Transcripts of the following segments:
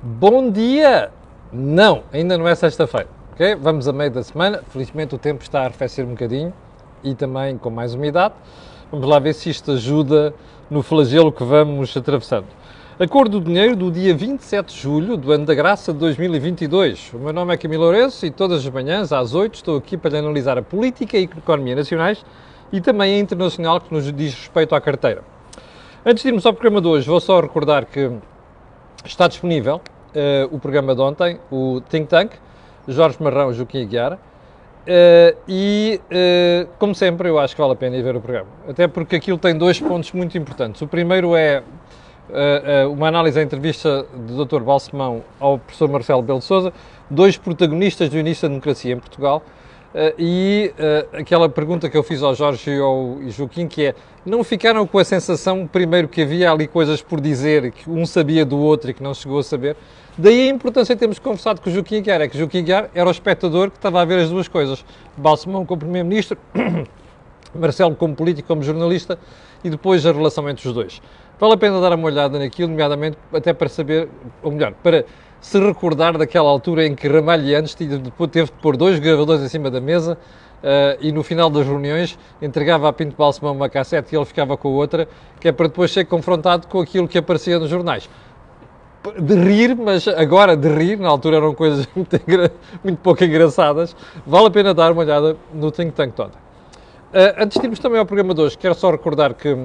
Bom dia! Não, ainda não é sexta-feira, ok? Vamos a meio da semana. Felizmente o tempo está a arrefecer um bocadinho e também com mais umidade. Vamos lá ver se isto ajuda no flagelo que vamos atravessando. Acordo do Dinheiro do dia 27 de julho do ano da graça de 2022. O meu nome é Camilo Lourenço e todas as manhãs, às 8, estou aqui para lhe analisar a política e a economia nacionais e também a internacional que nos diz respeito à carteira. Antes de irmos ao programa de hoje, vou só recordar que está disponível uh, o programa de ontem, o Think Tank, Jorge Marrão, Joaquim Aguiar, uh, e, uh, como sempre, eu acho que vale a pena ir ver o programa. Até porque aquilo tem dois pontos muito importantes. O primeiro é uma análise da entrevista do Dr. Balsemão ao professor Marcelo Belo Souza, dois protagonistas do início da democracia em Portugal, Uh, e uh, aquela pergunta que eu fiz ao Jorge e ao Joaquim, que é, não ficaram com a sensação, primeiro, que havia ali coisas por dizer, que um sabia do outro e que não chegou a saber? Daí a importância de termos conversado com o Joaquim Aguiar, é que Joaquim Aguiar era o espectador que estava a ver as duas coisas. Balsemão como Primeiro-Ministro, Marcelo como político, como jornalista, e depois a relação entre os dois. Vale a pena dar uma olhada naquilo, nomeadamente até para saber, ou melhor, para se recordar daquela altura em que Ramalhianos teve de pôr dois gravadores em cima da mesa uh, e no final das reuniões entregava a Pinto Balsemão uma cassete e ele ficava com a outra, que é para depois ser confrontado com aquilo que aparecia nos jornais. De rir, mas agora de rir, na altura eram coisas muito, muito pouco engraçadas, vale a pena dar uma olhada no Think Tank toda. Uh, antes de irmos também ao programa de hoje, quero só recordar que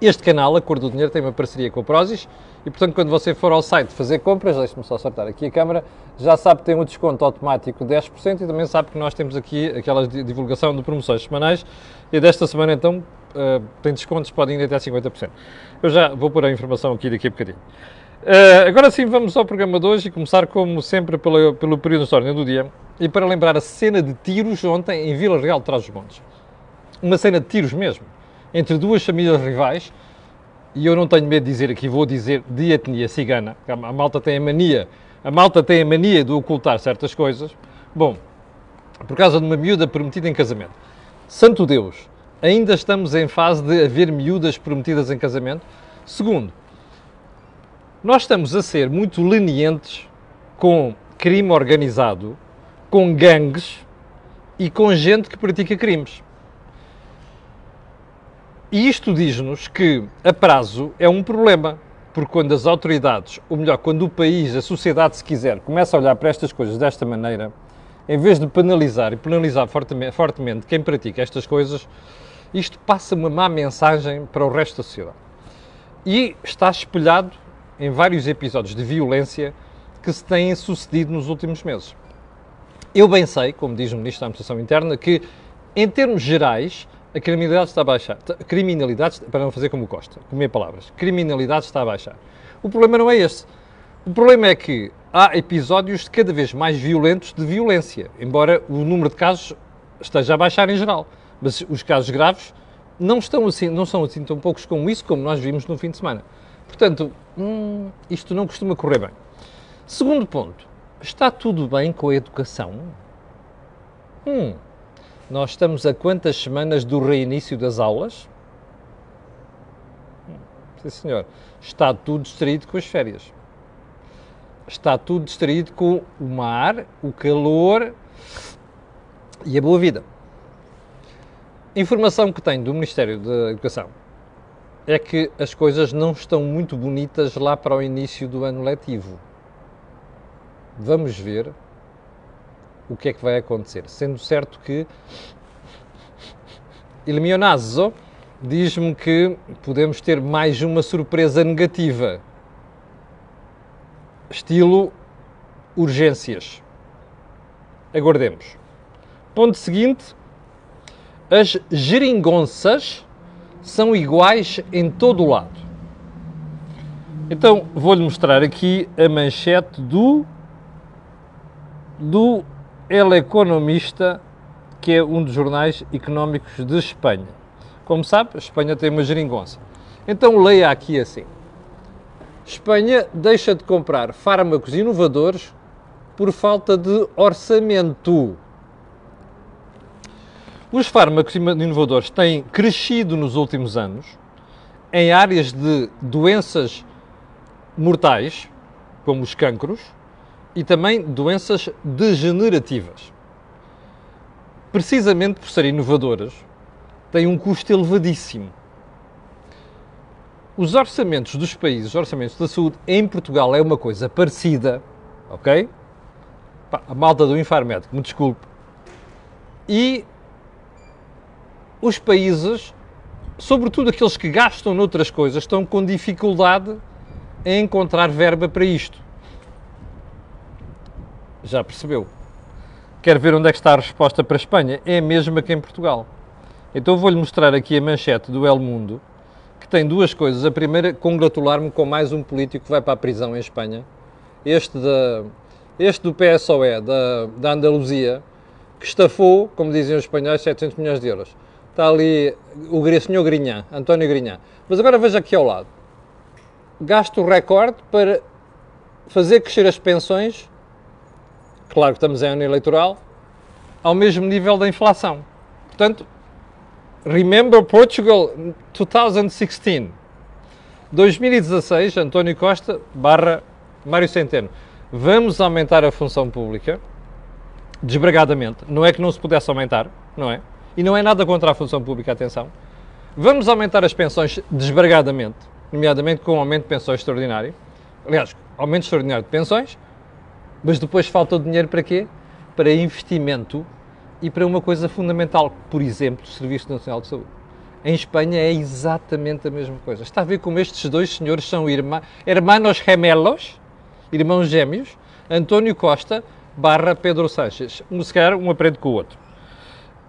este canal, a Cor do Dinheiro, tem uma parceria com o Prozis e, portanto, quando você for ao site fazer compras, deixe-me só acertar aqui a câmera, já sabe que tem um desconto automático de 10% e também sabe que nós temos aqui aquela divulgação de promoções semanais e desta semana, então, uh, tem descontos, podem ir até 50%. Eu já vou pôr a informação aqui daqui a bocadinho. Uh, agora sim, vamos ao programa de hoje e começar, como sempre, pelo, pelo período histórico do dia e para lembrar a cena de tiros ontem em Vila Real de Trás-os-Montes. Uma cena de tiros mesmo, entre duas famílias rivais e eu não tenho medo de dizer aqui, vou dizer de etnia cigana, a malta tem a mania, a malta tem a mania de ocultar certas coisas. Bom, por causa de uma miúda prometida em casamento. Santo Deus, ainda estamos em fase de haver miúdas prometidas em casamento? Segundo, nós estamos a ser muito lenientes com crime organizado, com gangues e com gente que pratica crimes. E isto diz-nos que a prazo é um problema, porque quando as autoridades, ou melhor, quando o país, a sociedade, se quiser, começa a olhar para estas coisas desta maneira, em vez de penalizar e penalizar fortemente, fortemente quem pratica estas coisas, isto passa uma má mensagem para o resto da sociedade. E está espelhado em vários episódios de violência que se têm sucedido nos últimos meses. Eu bem sei, como diz o Ministro da Administração Interna, que, em termos gerais, a criminalidade está a baixar. Criminalidade, para não fazer como Costa, comer palavras. Criminalidade está a baixar. O problema não é esse. O problema é que há episódios cada vez mais violentos de violência, embora o número de casos esteja a baixar em geral. Mas os casos graves não, estão assim, não são assim tão poucos como isso, como nós vimos no fim de semana. Portanto, hum, isto não costuma correr bem. Segundo ponto, está tudo bem com a educação? Hum, nós estamos a quantas semanas do reinício das aulas? Sim, senhor. Está tudo distraído com as férias. Está tudo distraído com o mar, o calor e a boa vida. Informação que tenho do Ministério da Educação é que as coisas não estão muito bonitas lá para o início do ano letivo. Vamos ver o que é que vai acontecer. Sendo certo que Il mio naso diz-me que podemos ter mais uma surpresa negativa. Estilo urgências. Aguardemos. Ponto seguinte: as geringonças são iguais em todo o lado. Então vou-lhe mostrar aqui a manchete do do El Economista, que é um dos jornais económicos de Espanha. Como sabe, a Espanha tem uma geringonça. Então leia aqui assim. Espanha deixa de comprar fármacos inovadores por falta de orçamento. Os fármacos inovadores têm crescido nos últimos anos em áreas de doenças mortais como os cancros, e também doenças degenerativas. Precisamente por serem inovadoras, têm um custo elevadíssimo. Os orçamentos dos países, os orçamentos da saúde em Portugal é uma coisa parecida, ok? A malta do Infarmed, me desculpe. E os países, sobretudo aqueles que gastam noutras coisas, estão com dificuldade em encontrar verba para isto. Já percebeu? Quer ver onde é que está a resposta para a Espanha? É a mesma que em Portugal. Então vou-lhe mostrar aqui a manchete do El Mundo, que tem duas coisas. A primeira, congratular-me com mais um político que vai para a prisão em Espanha. Este, este do PSOE, da, da Andaluzia, que estafou, como dizem os espanhóis, 700 milhões de euros. Está ali o senhor Grinhã, António Grinhã. Mas agora veja aqui ao lado. Gasto recorde para fazer crescer as pensões, claro que estamos em ano eleitoral, ao mesmo nível da inflação. Portanto, remember Portugal 2016. 2016, António Costa barra Mário Centeno. Vamos aumentar a função pública, desbragadamente. Não é que não se pudesse aumentar, não é? E não é nada contra a função pública, atenção. Vamos aumentar as pensões desbragadamente, nomeadamente com um aumento de pensões extraordinário. Aliás, aumento extraordinário de pensões, mas depois falta o dinheiro para quê? Para investimento e para uma coisa fundamental, por exemplo, o Serviço Nacional de Saúde. Em Espanha é exatamente a mesma coisa. Está a ver como estes dois senhores são irmã, hermanos gemelos, irmãos gêmeos, António Costa barra Pedro Sánchez. Um se calhar um aprende com o outro.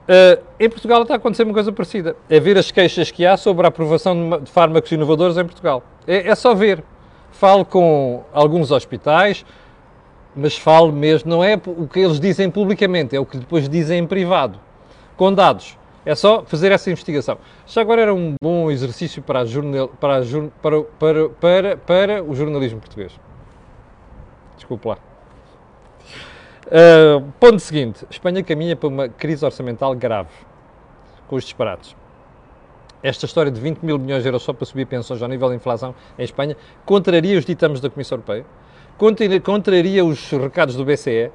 Uh, em Portugal está a acontecer uma coisa parecida. É ver as queixas que há sobre a aprovação de fármacos inovadores em Portugal. É, é só ver. Falo com alguns hospitais, mas falo mesmo, não é o que eles dizem publicamente, é o que depois dizem em privado, com dados. É só fazer essa investigação. Já agora era um bom exercício para, jornal, para, para, para, para, para o jornalismo português. Desculpe lá. Uh, ponto seguinte: Espanha caminha para uma crise orçamental grave, com os disparates. Esta história de 20 mil milhões de euros só para subir pensões ao nível da inflação em Espanha contraria os ditames da Comissão Europeia, contraria os recados do BCE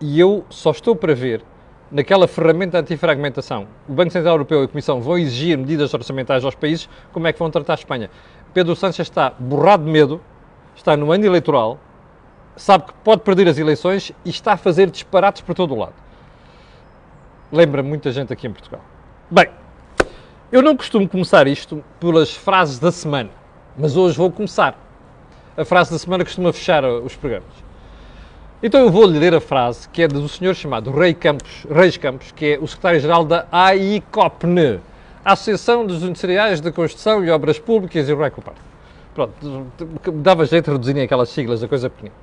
e eu só estou para ver naquela ferramenta antifragmentação. O Banco Central Europeu e a Comissão vão exigir medidas orçamentais aos países, como é que vão tratar a Espanha? Pedro Sánchez está borrado de medo, está no ano eleitoral, sabe que pode perder as eleições e está a fazer disparates por todo o lado. Lembra muita gente aqui em Portugal. Bem, eu não costumo começar isto pelas frases da semana, mas hoje vou começar. A frase da semana costuma fechar os programas. Então eu vou-lhe ler a frase que é do senhor chamado Rei Campos, Reis Campos, que é o secretário-geral da AICOPNE, Associação dos Industriais de Construção e Obras Públicas e Recupar. Pronto, dava jeito de reduzirem aquelas siglas, a coisa pequenina.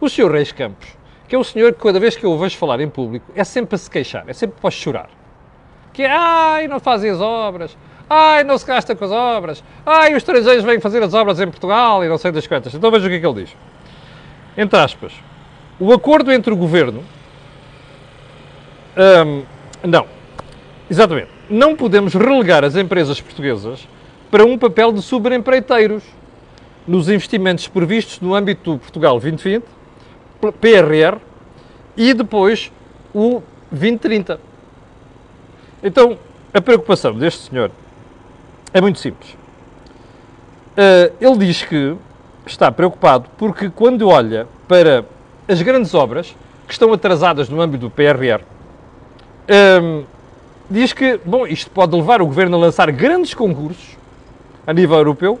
O senhor Reis Campos, que é o senhor que cada vez que eu o vejo falar em público é sempre a se queixar, é sempre para chorar. Que é, ai, não fazem as obras, ai, não se gasta com as obras, ai, os estrangeiros vêm fazer as obras em Portugal e não sei das quantas. Então veja o que é que ele diz. Entre aspas, o acordo entre o governo. Hum, não, exatamente. Não podemos relegar as empresas portuguesas para um papel de subempreiteiros nos investimentos previstos no âmbito do Portugal 2020 PRR e depois o 2030. Então, a preocupação deste senhor é muito simples. Uh, ele diz que está preocupado porque quando olha para as grandes obras que estão atrasadas no âmbito do PRR, um, diz que, bom, isto pode levar o governo a lançar grandes concursos a nível europeu,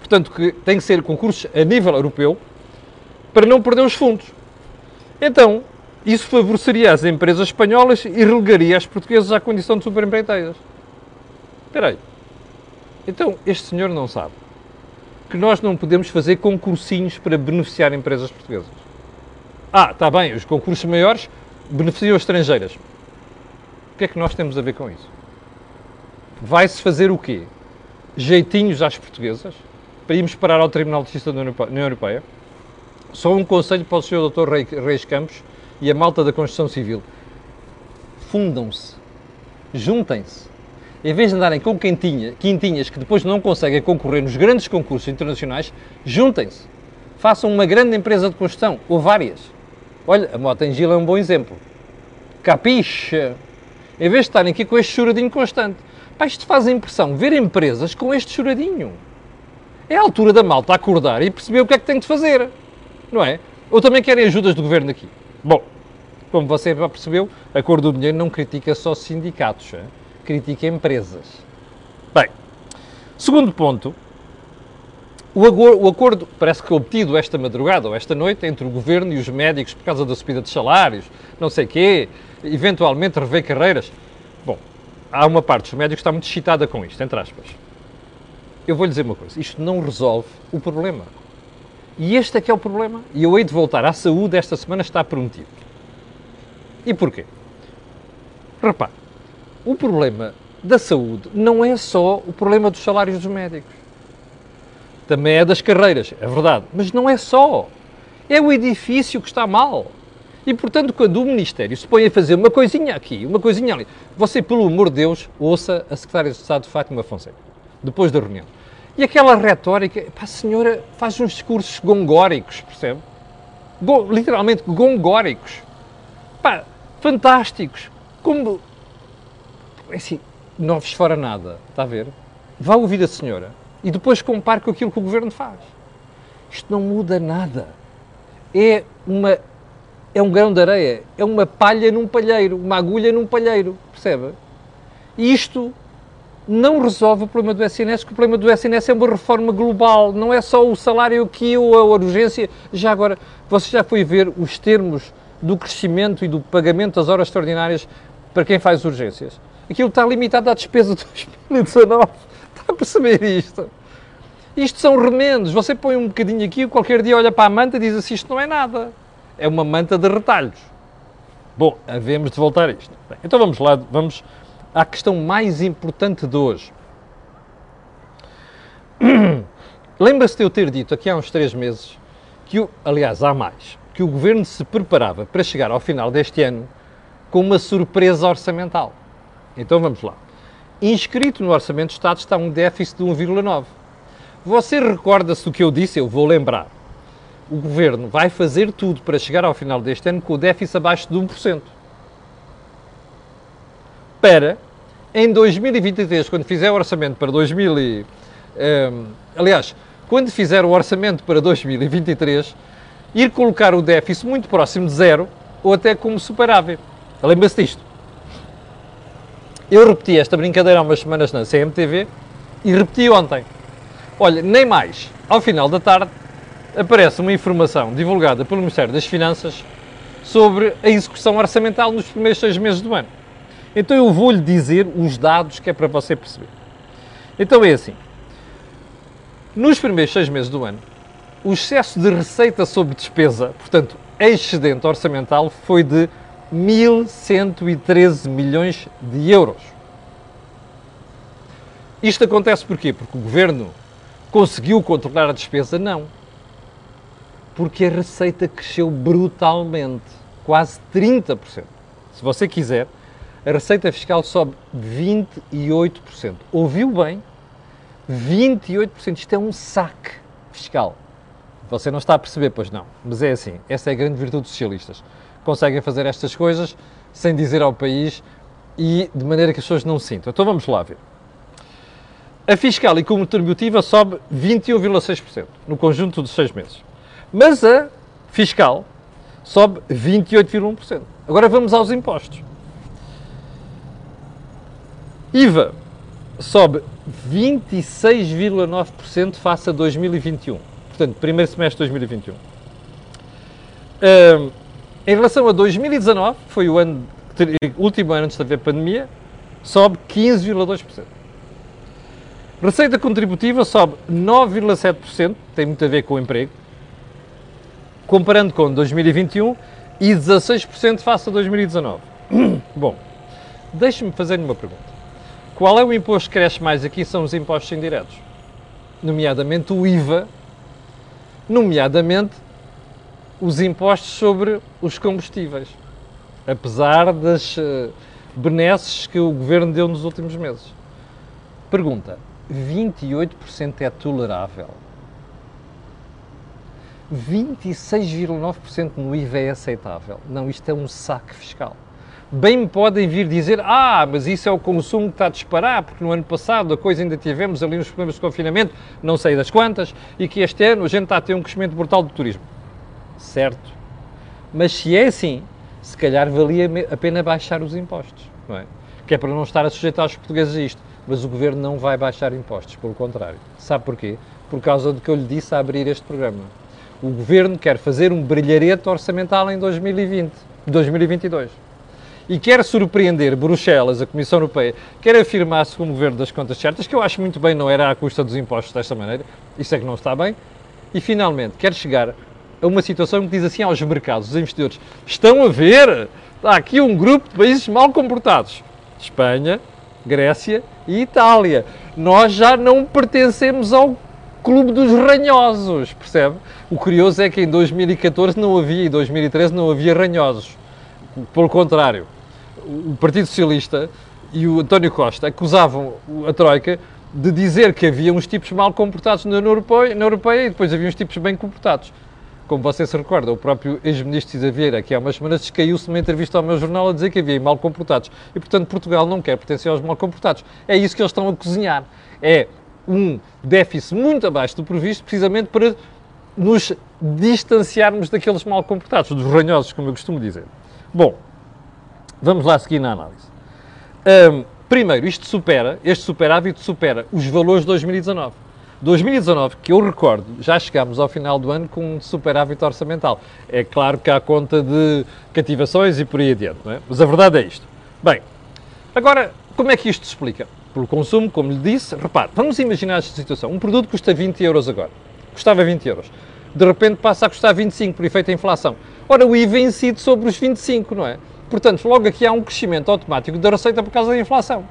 portanto que tem que ser concursos a nível europeu, para não perder os fundos. Então, isso favoreceria as empresas espanholas e relegaria as portuguesas à condição de superempreiteiras. Espera aí. Então, este senhor não sabe que nós não podemos fazer concursinhos para beneficiar empresas portuguesas. Ah, está bem, os concursos maiores beneficiam as estrangeiras. O que é que nós temos a ver com isso? Vai-se fazer o quê? Jeitinhos às portuguesas para irmos parar ao Tribunal de Justiça da União Europeia? Só um conselho para o Sr. Dr. Reis Campos e a malta da Construção Civil. Fundam-se. Juntem-se. Em vez de andarem com quentinha, quintinhas que depois não conseguem concorrer nos grandes concursos internacionais, juntem-se. Façam uma grande empresa de construção, ou várias. Olha, a Mota em Gil é um bom exemplo. Capiche! Em vez de estarem aqui com este choradinho constante. Pá, isto faz a impressão ver empresas com este choradinho. É a altura da malta acordar e perceber o que é que tem de fazer. Não é? Ou também querem ajudas do governo aqui. Bom, como você já percebeu, a cor do dinheiro não critica só sindicatos, é? Critica empresas. Bem, segundo ponto, o, o acordo parece que obtido esta madrugada ou esta noite entre o governo e os médicos por causa da subida de salários, não sei quê, eventualmente rever carreiras. Bom, há uma parte dos médicos que está muito excitada com isto, entre aspas. Eu vou lhe dizer uma coisa, isto não resolve o problema. E este é que é o problema. E eu hei de voltar à saúde esta semana está prometido. E porquê? Repare, o problema da saúde não é só o problema dos salários dos médicos também é das carreiras, é verdade, mas não é só. É o edifício que está mal. E, portanto, quando o Ministério se põe a fazer uma coisinha aqui, uma coisinha ali, você, pelo amor de Deus, ouça a Secretária de Estado Fátima Fonseca, depois da reunião. E aquela retórica, pá, a senhora faz uns discursos gongóricos, percebe? Go, literalmente gongóricos. Pá, fantásticos. Como. É assim, novos fora nada, está a ver? Vá ouvir a senhora e depois compare com aquilo que o governo faz. Isto não muda nada. É uma é um grão de areia, é uma palha num palheiro, uma agulha num palheiro, percebe? E isto não resolve o problema do SNS, porque o problema do SNS é uma reforma global, não é só o salário aqui ou a urgência. Já agora, você já foi ver os termos do crescimento e do pagamento das horas extraordinárias para quem faz urgências? Aquilo está limitado à despesa de 2019. Está a perceber isto? Isto são remendos. Você põe um bocadinho aqui, qualquer dia olha para a manta e diz assim: isto não é nada. É uma manta de retalhos. Bom, havemos de voltar a isto. Bem, então vamos lá, vamos à questão mais importante de hoje. Lembra-se de eu ter dito aqui há uns três meses que, o, aliás, há mais, que o governo se preparava para chegar ao final deste ano com uma surpresa orçamental. Então vamos lá inscrito no Orçamento de Estado está um déficit de 1,9. Você recorda-se do que eu disse? Eu vou lembrar. O Governo vai fazer tudo para chegar ao final deste ano com o déficit abaixo de 1%. Para, em 2023, quando fizer o orçamento para 2000 e, um, ehm, aliás, quando fizer o orçamento para 2023, ir colocar o déficit muito próximo de zero ou até como superável. Lembra-se disto? Eu repeti esta brincadeira há umas semanas na CMTV e repeti ontem. Olha, nem mais. Ao final da tarde aparece uma informação divulgada pelo Ministério das Finanças sobre a execução orçamental nos primeiros seis meses do ano. Então eu vou-lhe dizer os dados que é para você perceber. Então é assim. Nos primeiros seis meses do ano, o excesso de receita sobre despesa, portanto, excedente orçamental, foi de 1.113 milhões de euros. Isto acontece porquê? Porque o governo conseguiu controlar a despesa? Não. Porque a receita cresceu brutalmente, quase 30%. Se você quiser, a receita fiscal sobe 28%. Ouviu bem? 28%. Isto é um saque fiscal. Você não está a perceber, pois não. Mas é assim. Essa é a grande virtude dos socialistas conseguem fazer estas coisas sem dizer ao país e de maneira que as pessoas não sintam. Então vamos lá ver. A fiscal e contributiva sobe 21,6% no conjunto dos seis meses. Mas a fiscal sobe 28,1%. Agora vamos aos impostos. IVA sobe 26,9% face a 2021. Portanto, primeiro semestre de 2021. Um, em relação a 2019, que foi o ano, último ano antes haver pandemia, sobe 15,2%. Receita contributiva sobe 9,7%, tem muito a ver com o emprego, comparando com 2021 e 16% face a 2019. Bom, deixe-me fazer-lhe uma pergunta. Qual é o imposto que cresce mais aqui? São os impostos indiretos, nomeadamente o IVA, nomeadamente os impostos sobre os combustíveis, apesar das uh, benesses que o governo deu nos últimos meses. Pergunta: 28% é tolerável? 26,9% no IVA é aceitável. Não, isto é um saque fiscal. Bem me podem vir dizer, ah, mas isso é o consumo que está a disparar, porque no ano passado a coisa ainda tivemos ali uns problemas de confinamento, não sei das quantas, e que este ano a gente está a ter um crescimento brutal do turismo. Certo. Mas se é assim, se calhar valia a pena baixar os impostos, não é? Que é para não estar a sujeitar os portugueses a isto. Mas o governo não vai baixar impostos, pelo contrário. Sabe porquê? Por causa do que eu lhe disse a abrir este programa. O governo quer fazer um brilharete orçamental em 2020, 2022 e quer surpreender Bruxelas, a Comissão Europeia, quer afirmar-se como governo das contas certas, que eu acho muito bem não era à custa dos impostos desta maneira, isso é que não está bem, e finalmente quer chegar a uma situação que diz assim aos mercados, os investidores, estão a ver, está aqui um grupo de países mal comportados, Espanha, Grécia e Itália. Nós já não pertencemos ao clube dos ranhosos, percebe? O curioso é que em 2014 não havia, e 2013 não havia ranhosos. Pelo contrário, o Partido Socialista e o António Costa acusavam a Troika de dizer que havia uns tipos mal comportados na Europeia, na Europeia e depois havia uns tipos bem comportados. Como você se recorda, o próprio ex-ministro Cisa Vieira, que há umas semanas descaiu-se numa entrevista ao meu jornal a dizer que havia mal comportados. E, portanto, Portugal não quer pertencer aos mal comportados. É isso que eles estão a cozinhar. É um déficit muito abaixo do previsto, precisamente para nos distanciarmos daqueles mal comportados, dos ranhosos, como eu costumo dizer. Bom, vamos lá seguir na análise. Um, primeiro, isto supera, este superávit supera os valores de 2019. 2019, que eu recordo, já chegámos ao final do ano com um superávit orçamental. É claro que há conta de cativações e por aí adiante, não é? Mas a verdade é isto. Bem, agora, como é que isto se explica? Pelo consumo, como lhe disse, repare, vamos imaginar esta situação. Um produto custa 20 euros agora. Custava 20 euros. De repente passa a custar 25 por efeito da inflação. Ora, o IVA incide sobre os 25, não é? Portanto, logo aqui há um crescimento automático da receita por causa da inflação.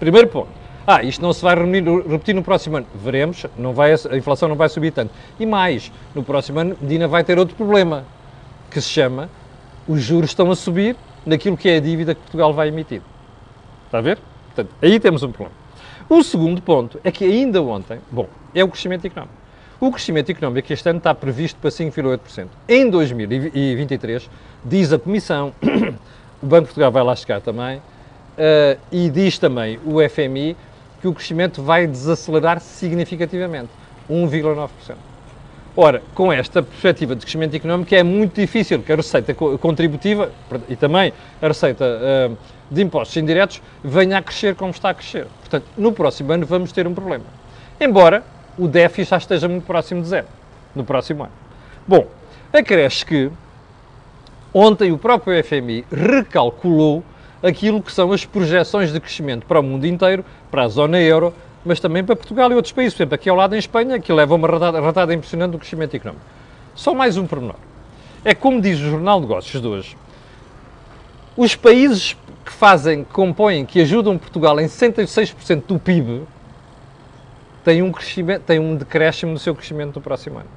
Primeiro ponto. Ah, isto não se vai repetir no próximo ano. Veremos, não vai, a inflação não vai subir tanto. E mais, no próximo ano, Medina vai ter outro problema, que se chama os juros estão a subir naquilo que é a dívida que Portugal vai emitir. Está a ver? Portanto, aí temos um problema. O segundo ponto é que ainda ontem, bom, é o crescimento económico. O crescimento económico este ano está previsto para 5,8%. Em 2023, diz a Comissão, o Banco de Portugal vai lá chegar também, uh, e diz também o FMI que o crescimento vai desacelerar significativamente, 1,9%. Ora, com esta perspectiva de crescimento económico é muito difícil que a receita contributiva e também a receita uh, de impostos indiretos venha a crescer como está a crescer. Portanto, no próximo ano vamos ter um problema. Embora o déficit já esteja muito próximo de zero, no próximo ano. Bom, acresce que ontem o próprio FMI recalculou aquilo que são as projeções de crescimento para o mundo inteiro, para a zona euro, mas também para Portugal e outros países. Por exemplo, aqui ao lado em Espanha, que leva uma ratada, ratada impressionante do crescimento económico. Só mais um pormenor. É como diz o Jornal de Negócios de hoje, os países que fazem, que compõem, que ajudam Portugal em 66% do PIB, têm um, crescimento, têm um decréscimo no seu crescimento no próximo ano.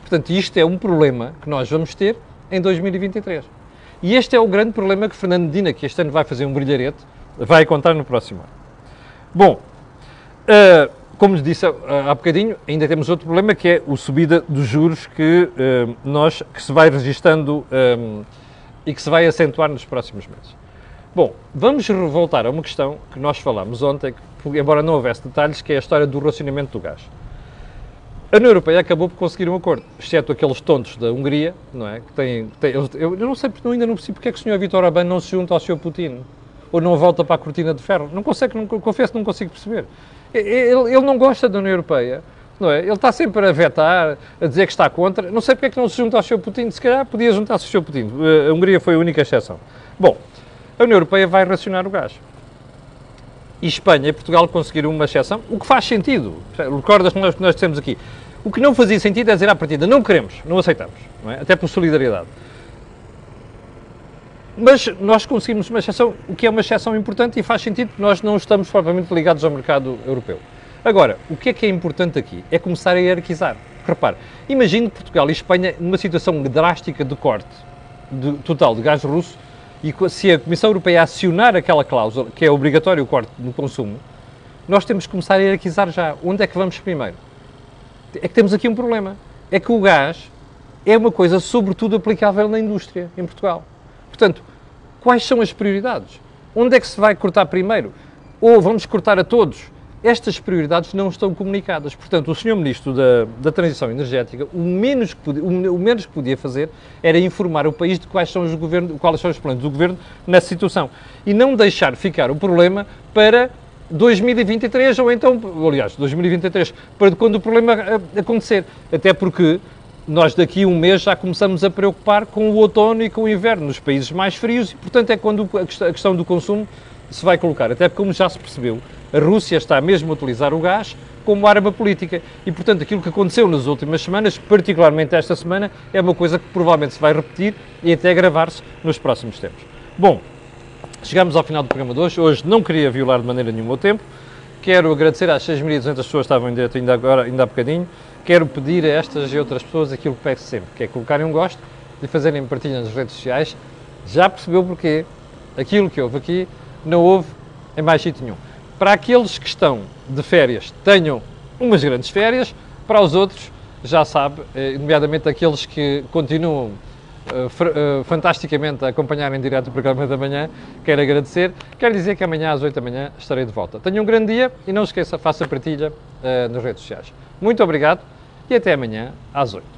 Portanto, isto é um problema que nós vamos ter em 2023. E este é o grande problema que Fernando Medina, que este ano vai fazer um brilharete, vai encontrar no próximo ano. Bom, uh, como disse uh, há bocadinho, ainda temos outro problema que é a subida dos juros que, uh, nós, que se vai registando um, e que se vai acentuar nos próximos meses. Bom, vamos voltar a uma questão que nós falámos ontem, que, embora não houvesse detalhes, que é a história do racionamento do gás. A União Europeia acabou por conseguir um acordo, exceto aqueles tontos da Hungria, não é? Que têm, eu, eu, não sei, ainda não percebo porque é que o Sr. Vítor Orbán não se junta ao Sr. Putin, ou não volta para a cortina de ferro. Não consigo, não, confesso que não consigo perceber. Ele, ele não gosta da União Europeia, não é? Ele está sempre a vetar, a dizer que está contra. Não sei porque é que não se junta ao Sr. Putin, se calhar podia juntar-se ao Sr. Putin. A Hungria foi a única exceção. Bom, a União Europeia vai racionar o gás e Espanha e Portugal conseguiram uma exceção, o que faz sentido. Recordas que nós, que nós dissemos aqui. O que não fazia sentido é dizer à partida, não queremos, não aceitamos, não é? até por solidariedade. Mas nós conseguimos uma exceção, o que é uma exceção importante e faz sentido porque nós não estamos propriamente ligados ao mercado europeu. Agora, o que é que é importante aqui? É começar a hierarquizar. Repare, imagine Portugal e Espanha numa situação drástica de corte de, total de gás russo e se a Comissão Europeia acionar aquela cláusula, que é obrigatório o corte no consumo, nós temos que começar a hierarquizar já. Onde é que vamos primeiro? É que temos aqui um problema. É que o gás é uma coisa, sobretudo, aplicável na indústria em Portugal. Portanto, quais são as prioridades? Onde é que se vai cortar primeiro? Ou vamos cortar a todos? Estas prioridades não estão comunicadas. Portanto, o Sr. Ministro da, da Transição Energética, o menos, que podia, o menos que podia fazer era informar o país de quais são, os governo, quais são os planos do Governo nessa situação. E não deixar ficar o problema para 2023 ou então, aliás, 2023, para quando o problema acontecer. Até porque nós daqui a um mês já começamos a preocupar com o outono e com o inverno nos países mais frios e, portanto, é quando a questão do consumo se vai colocar. Até porque, como já se percebeu, a Rússia está mesmo a utilizar o gás como arma política. E, portanto, aquilo que aconteceu nas últimas semanas, particularmente esta semana, é uma coisa que provavelmente se vai repetir e até agravar-se nos próximos tempos. Bom, chegamos ao final do programa de hoje. Hoje não queria violar de maneira nenhuma o tempo. Quero agradecer às 6.200 pessoas que estavam em direto ainda agora, ainda há bocadinho. Quero pedir a estas e outras pessoas aquilo que peço sempre, que é colocarem um gosto e fazerem partilha nas redes sociais. Já percebeu porquê? Aquilo que houve aqui não houve em mais sítio nenhum. Para aqueles que estão de férias, tenham umas grandes férias. Para os outros, já sabe, eh, nomeadamente aqueles que continuam uh, fantasticamente a acompanhar em direto o programa da manhã, quero agradecer. Quero dizer que amanhã às 8 da manhã estarei de volta. Tenham um grande dia e não esqueça, faça partilha uh, nas redes sociais. Muito obrigado e até amanhã às 8.